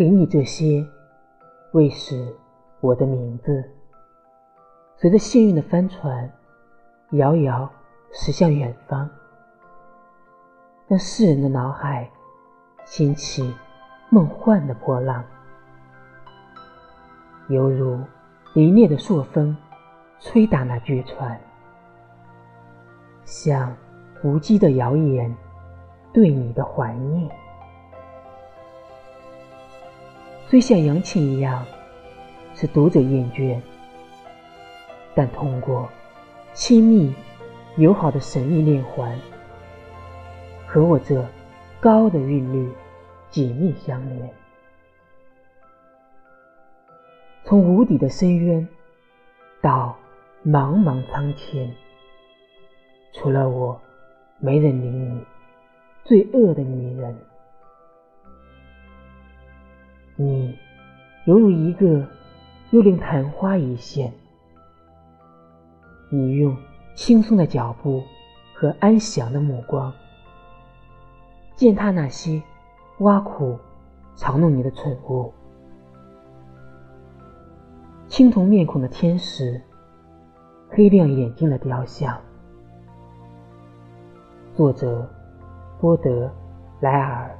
给你这些，为是我的名字。随着幸运的帆船，遥遥驶向远方，让世人的脑海掀起梦幻的波浪，犹如凛冽的朔风吹打那巨船，像无稽的谣言对你的怀念。虽像阳琴一样，使读者厌倦，但通过亲密友好的神秘链环，和我这高的韵律紧密相连。从无底的深渊到茫茫苍天，除了我，没人理你，最恶的女人。你犹如一个又令昙花一现。你用轻松的脚步和安详的目光，践踏那些挖苦、嘲弄你的蠢物。青铜面孔的天使，黑亮眼睛的雕像。作者：波德莱尔。